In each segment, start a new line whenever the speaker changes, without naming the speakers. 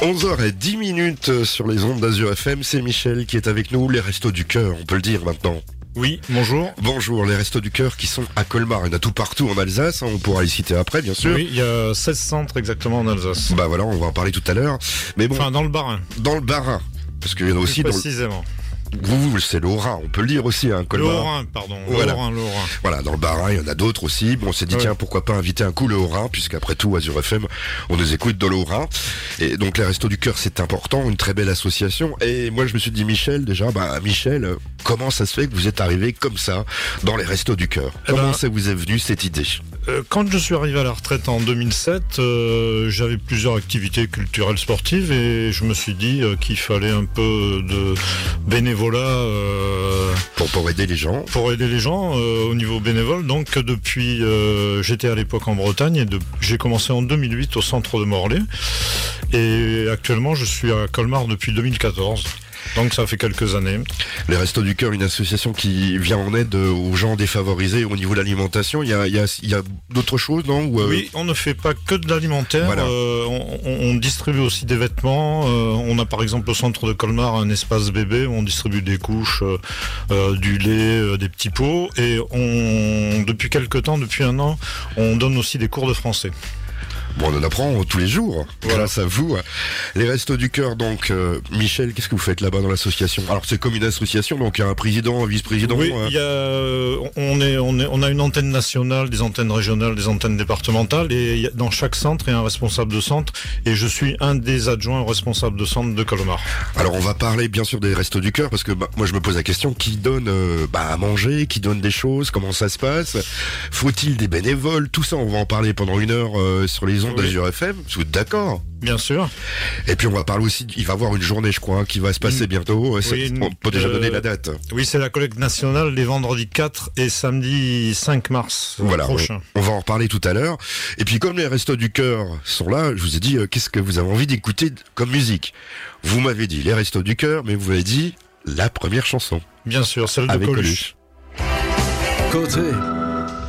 11h10 minutes sur les ondes d'Azur FM, c'est Michel qui est avec nous, les restos du cœur, on peut le dire maintenant.
Oui, bonjour.
Bonjour, les restos du cœur qui sont à Colmar. Il y en a tout partout en Alsace, hein, on pourra les citer après, bien sûr.
Oui, il y a 16 centres exactement en Alsace.
Bah voilà, on va en parler tout à l'heure. Mais bon,
Enfin, dans le Barin.
dans le Barin, parce qu'il y en a aussi
Plus
dans le... Vous, c'est Haut-Rhin, on peut le dire aussi, hein, Colmar.
Pardon.
Voilà. Voilà, dans le Barin, il y en a d'autres aussi. Bon, on s'est dit,
Ouais.
tiens, pourquoi pas inviter un coup le Haut-Rhin, puisqu'après tout, Azure FM, on nous écoute dans le Haut-Rhin. Et donc, les Restos du Cœur, c'est important, une très belle association. Et moi, je me suis dit, Michel, déjà, bah, Michel, euh, comment ça se fait que vous êtes arrivé comme ça dans les Restos du Cœur?
Eh
Comment
ben-
ça vous est venu cette idée?
Quand je suis arrivé à la retraite en 2007, euh, j'avais plusieurs activités culturelles sportives et je me suis dit euh, qu'il fallait un peu de bénévolat euh,
pour, pour aider les gens
pour aider les gens euh, au niveau bénévole. Donc depuis, euh, j'étais à l'époque en Bretagne et de- j'ai commencé en 2008 au centre de Morlaix et actuellement je suis à Colmar depuis 2014. Donc ça fait quelques années.
Les Restos du Cœur, une association qui vient en aide euh, aux gens défavorisés au niveau de l'alimentation. Il y a, il y a, il y a d'autres choses, non Ou, euh,
Oui, on ne fait pas que de l'alimentaire.
Voilà.
euh, on, distribue aussi des vêtements. euh, on a par exemple au centre de Colmar un espace bébé où on distribue des couches, du lait, des petits pots. Et on, depuis quelques temps, depuis un an, on donne aussi des cours de français.
Bon, on en apprend tous les jours,
Voilà.
grâce à vous. Les Restos du Cœur, donc, euh, Michel, qu'est-ce que vous faites là-bas dans l'association? Alors, c'est comme une association, donc il y a un président, un vice-président.
oui,
euh,
il y a, euh, on, est, on, est, on a une antenne nationale, des antennes régionales, des antennes départementales, et il y a- dans chaque centre, il y a un responsable de centre, et je suis un des adjoints au responsable de centre de Colmar.
Alors, on va parler bien sûr des Restos du Cœur, parce que bah, moi, je me pose la question, qui donne euh, bah, à manger, qui donne des choses, comment ça se passe? Faut-il des bénévoles? Tout ça, on va en parler pendant une heure euh, sur les
Oui.
d'Azur FM, vous êtes d'accord
Bien sûr.
Et puis, on va parler aussi, il va y avoir une journée, je crois, qui va se passer
Une-
bientôt.
Oui,
on peut déjà
euh,
donner la date.
Oui, c'est la collecte nationale les vendredis 4 et samedi 5 mars
Voilà,
prochain.
On, on va en reparler tout à l'heure. Et puis comme les Restos du Cœur sont là, je vous ai dit euh, qu'est-ce que vous avez envie d'écouter comme musique? Vous m'avez dit les Restos du Cœur, mais vous m'avez dit la première chanson
Bien sûr, celle de
avec
Coluche.
Coluche. Côté.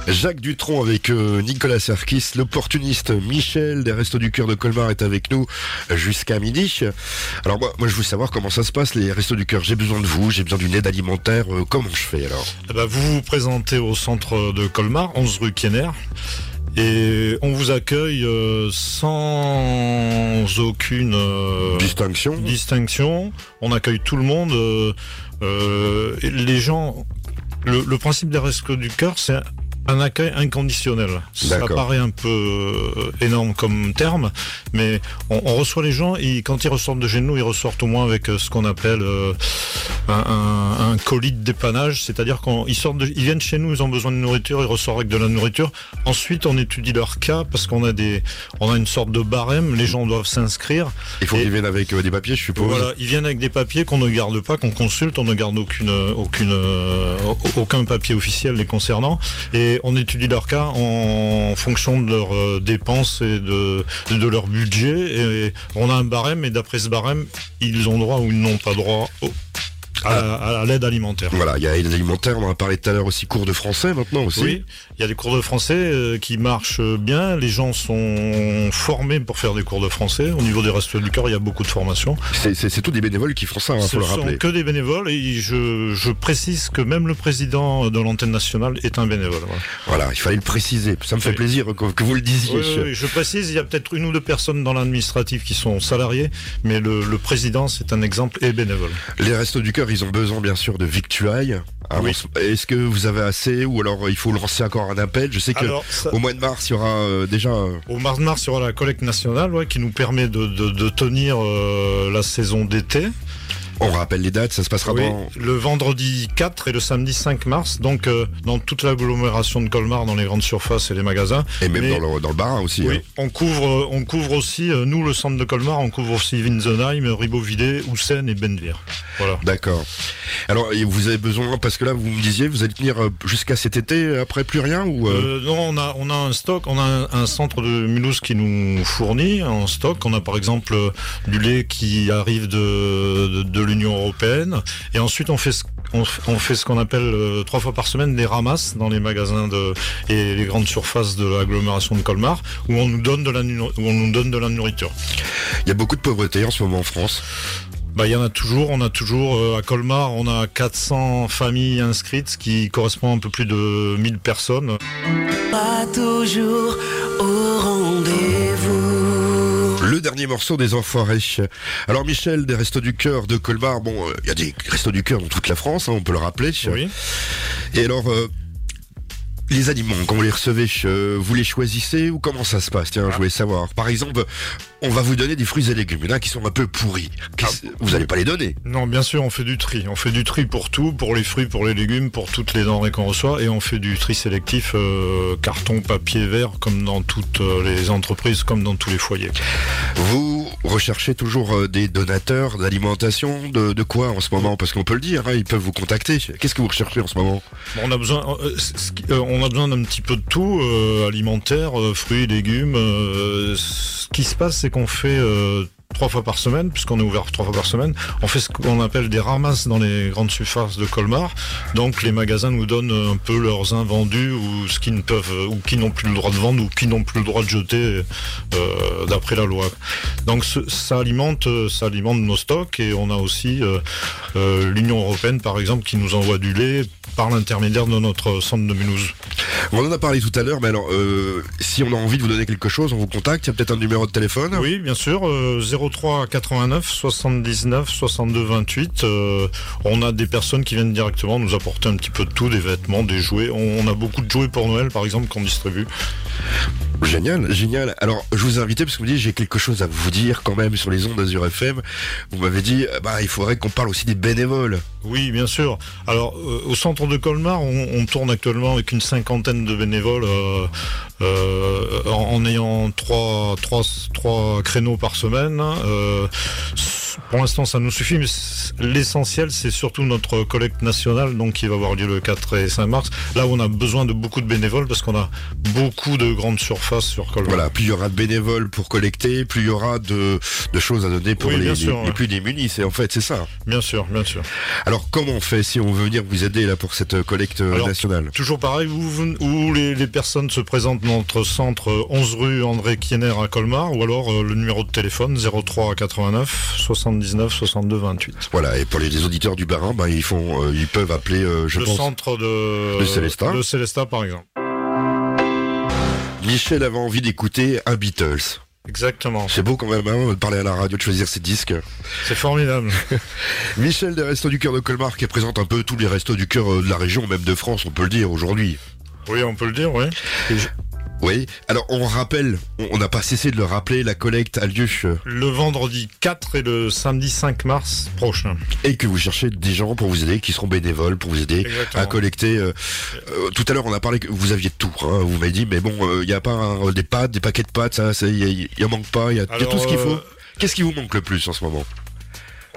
Jacques Dutronc avec euh, Nicolas Serkis, l'opportuniste Michel des Restos du Cœur de Colmar est avec nous jusqu'à midi. Alors moi, moi je veux savoir comment ça se passe les Restos du Cœur. J'ai besoin de vous, j'ai besoin d'une aide alimentaire. euh, comment je fais alors?
Eh ben, vous vous présentez au centre de Colmar, 11 rue Kenner. Et on vous accueille euh, sans aucune
Distinction.
distinction. On accueille tout le monde. euh, les gens. Le, le principe des restos du cœur, c'est un accueil inconditionnel. Ça paraît un peu euh, énorme comme terme, mais on, on reçoit les gens et quand ils ressortent de chez nous, ils ressortent au moins avec euh, ce qu'on appelle euh, un, un- colis de dépannage, c'est-à-dire qu'ils sortent, de- ils viennent chez nous, ils ont besoin de nourriture, ils ressortent avec de la nourriture. Ensuite, on étudie leur cas parce qu'on a des, on a une sorte de barème. Les gens doivent s'inscrire.
Il faut qu'ils viennent avec euh, des papiers, je suppose.
Voilà, ils viennent avec des papiers qu'on ne garde pas, qu'on consulte, on ne garde aucune, aucune, euh, aucun papier officiel les concernant, et on étudie leur cas en fonction de leurs euh, dépenses et de, de leur budget. Et on a un barème, et d'après ce barème, ils ont droit ou ils n'ont pas droit au- à, à l'aide alimentaire.
Voilà, il y a l'aide alimentaire, on en a parlé tout à l'heure aussi, cours de français maintenant aussi.
Oui, il y a des cours de français euh, qui marchent bien. Les gens sont formés pour faire des cours de français. Au niveau des restos du cœur, il y a beaucoup de formations.
C'est- tous des bénévoles qui font ça, il
Ce
faut le
sont
rappeler.
que des bénévoles et je, je précise que même le président de l'antenne nationale est un bénévole. Voilà.
Voilà, il fallait le préciser. Ça me fait
Oui.
plaisir que, que vous le disiez.
Oui, je précise, il y a peut-être une ou deux personnes dans l'administratif qui sont salariés, mais le, le président, c'est un exemple et bénévole.
Les Restos du Cœur, ils ont besoin bien sûr de victuailles.
Oui.
s- Est-ce que vous avez assez ou alors il faut lancer encore un appel? Je sais que
Alors, ça-
au mois de mars, il y aura euh, déjà.
au mars mars, il y aura la collecte nationale ouais, qui nous permet de, de, de tenir euh, la saison d'été.
On rappelle les dates, ça se passera
Oui,
dans.
le vendredi 4 et le samedi 5 mars, donc euh, dans toute l'agglomération de Colmar, dans les grandes surfaces et les magasins.
Et même
Mais-
dans, le, dans le Barin aussi.
Oui,
hein.
on couvre, on couvre aussi, euh, nous, le centre de Colmar, on couvre aussi Winsenheim, Ribeauvillé, Houssen et Benvir. Voilà.
D'accord. Alors, et vous avez besoin, parce que là, vous me disiez, vous allez tenir euh, jusqu'à cet été, après plus rien ou euh,
Euh, non, on a, on a un stock, on a un, un centre de Mulhouse qui nous fournit en stock. On a par exemple euh, du lait qui arrive de, de, de l'Union européenne. Et ensuite, on fait ce, on, fait ce qu'on appelle euh, trois fois par semaine des ramasses dans les magasins de, et les grandes surfaces de l'agglomération de Colmar, où on nous donne de la, où on nous donne de la nourriture.
Il y a beaucoup de pauvreté en ce moment en France.
Bah, il y en a toujours. On a toujours euh, à Colmar, on a 400 familles inscrites, ce qui correspond à un peu plus de 1000 personnes.
Pas toujours au rendez-vous.
Le dernier morceau des Enfoirés. Alors Michel, des Restos du Cœur de Colmar, bon, euh, il y a des Restos du Cœur dans toute la France, hein, on peut le rappeler.
Oui.
Et alors, euh, les aliments, quand vous les recevez, euh, vous les choisissez ou comment ça se passe? Tiens, je voulais savoir. Par exemple, on va vous donner des fruits et légumes, il y en a qui sont un peu pourris. Qu'est-ce- Vous n'allez pas les donner?
Non, bien sûr, on fait du tri. On fait du tri pour tout, pour les fruits, pour les légumes, pour toutes les denrées qu'on reçoit, et on fait du tri sélectif euh, carton, papier, verre, comme dans toutes euh, les entreprises, comme dans tous les foyers.
Vous recherchez toujours des donateurs d'alimentation, de, de quoi en ce moment? Parce qu'on peut le dire, hein, ils peuvent vous contacter. Qu'est-ce que vous recherchez en ce moment?
Bon, on a besoin, euh, on a besoin d'un petit peu de tout, euh, alimentaire, euh, fruits, légumes. euh, ce qui se passe, c'est qu'on fait euh, trois fois par semaine, puisqu'on est ouvert trois fois par semaine. On fait ce qu'on appelle des ramasses dans les grandes surfaces de Colmar. Donc les magasins nous donnent un peu leurs invendus ou ce qu'ils ne peuvent, ou qui n'ont plus le droit de vendre ou qui n'ont plus le droit de jeter euh, d'après la loi. Donc ça alimente, euh, ça alimente nos stocks et on a aussi euh, euh, l'Union européenne par exemple qui nous envoie du lait par l'intermédiaire de notre centre de Mulhouse.
On en a parlé tout à l'heure, mais alors, euh, si on a envie de vous donner quelque chose, on vous contacte, il y a peut-être un numéro de téléphone
Oui, bien sûr, euh, 03 89 79 62 28. euh, on a des personnes qui viennent directement nous apporter un petit peu de tout, des vêtements, des jouets. On, on a beaucoup de jouets pour Noël par exemple qu'on distribue.
Génial, génial. Alors, je vous ai invité parce que vous me dites, j'ai quelque chose à vous dire quand même sur les ondes d'Azur FM. Vous m'avez dit, euh, bah, il faudrait qu'on parle aussi des bénévoles.
Oui, bien sûr. Alors, euh, au centre de Colmar, on, on tourne actuellement avec une cinquantaine de bénévoles euh, euh, en, en ayant trois, trois, trois créneaux par semaine. Pour l'instant, ça nous suffit, mais l'essentiel, c'est surtout notre collecte nationale, donc qui va avoir lieu le 4 et 5 mars. Là on a besoin de beaucoup de bénévoles parce qu'on a beaucoup de grandes surfaces sur Colmar.
Voilà, plus il y aura de bénévoles pour collecter, plus il y aura de, de choses à donner pour
Oui,
les, les- plus démunis. C'est en fait, c'est ça.
Bien sûr, bien sûr.
Alors, comment on fait si on veut venir vous aider là pour cette euh, collecte euh,
Alors,
nationale?
Toujours pareil, où, vous- où les, les personnes se présentent dans notre centre euh, 11 rue André Kienner à Colmar, ou alors euh, le numéro de téléphone 03 89 79 62 28.
Voilà, et pour les, auditeurs du Barin, bah, ils font, euh, ils peuvent appeler, euh, je
le
pense.
centre de,
de Célestat.
de Célestat, par exemple.
Michel avait envie d'écouter un Beatles.
Exactement.
C'est beau quand même hein, de parler à la radio, de choisir ses disques.
C'est formidable.
Michel des Restos du Cœur de Colmar qui présente un peu tous les restos du cœur euh, de la région, même de France, on peut le dire aujourd'hui.
oui, on peut le dire, oui.
Oui, alors on rappelle, on- n'a pas cessé de le rappeler, la collecte a lieu euh,
Le vendredi 4 et le samedi 5 mars prochain.
et que vous cherchez des gens pour vous aider, qui seront bénévoles pour vous aider
Exactement.
à collecter. euh, euh, tout à l'heure on a parlé que vous aviez tout, hein, vous m'avez dit, mais bon, il n'y a pas un- des pâtes, des paquets de pâtes, ça, il y, y en manque pas, il y a, y a
Alors,
tout ce qu'il faut. Qu'est-ce qui vous manque le plus en ce moment?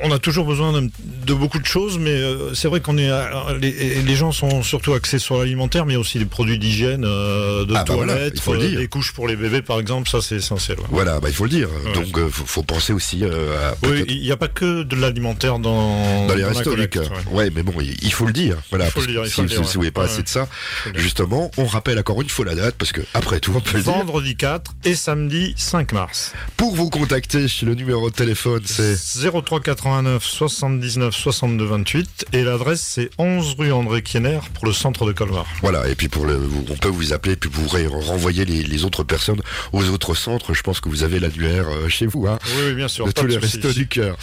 On a toujours besoin d'un- de beaucoup de choses, mais euh, c'est vrai qu'on est euh, les, les gens sont surtout axés sur l'alimentaire, mais aussi des produits d'hygiène, euh, de
Ah bah voilà,
toilettes,
le
euh, des couches pour les bébés par exemple, ça c'est essentiel. ouais.
Voilà, bah, il faut le dire.
Ouais.
Donc euh, faut, faut penser aussi euh, à
Oui, il n'y a pas que de l'alimentaire dans,
dans les restos
ouais.
Ouais. mais bon, il, il faut le dire. Voilà,
Il faut le dire, il
si,
faut
si-
dire,
si vous n'avez pas assez de ça, justement, on rappelle encore une fois la date parce que après tout, on peut le dire.
Vendredi 4 et samedi 5 mars.
Pour vous contacter, le numéro de téléphone, c'est
03 89 79 62 28 et l'adresse c'est 11 rue André Kienner pour le centre de Colmar.
voilà. Et puis pour le, on peut vous appeler, puis vous renvoyer les, les autres personnes aux autres centres. Je pense que vous avez l'annuaire euh, chez vous, hein.
Oui, oui, bien sûr.
de tous les restos du cœur.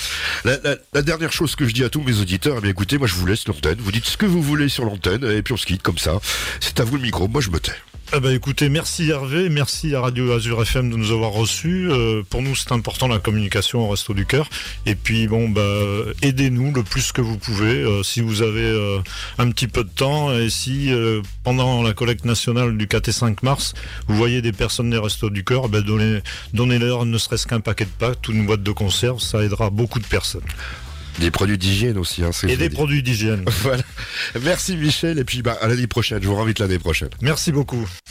La, la- la dernière chose que je dis à tous mes auditeurs, eh bien écoutez, moi je vous laisse l'antenne. Vous dites ce que vous voulez sur l'antenne, et puis on se quitte comme ça. C'est à vous le micro. Moi je me tais.
Eh ben, écoutez, merci Hervé, merci à Radio Azur FM de nous avoir reçus. Euh, pour nous, c'est important la communication au Resto du Cœur. Et puis, bon, bah, aidez-nous le plus que vous pouvez. Euh, si vous avez euh, un petit peu de temps et si euh, pendant la collecte nationale du 4 et 5 mars, vous voyez des personnes des Restos du Cœur, ben, donnez, donnez-leur ne serait-ce qu'un paquet de pâtes ou une boîte de conserve, ça aidera beaucoup de personnes.
Des produits d'hygiène aussi. Hein,
Et des produits d'hygiène.
Voilà. Merci Michel, et puis bah, à l'année prochaine. Je vous invite l'année prochaine.
Merci beaucoup.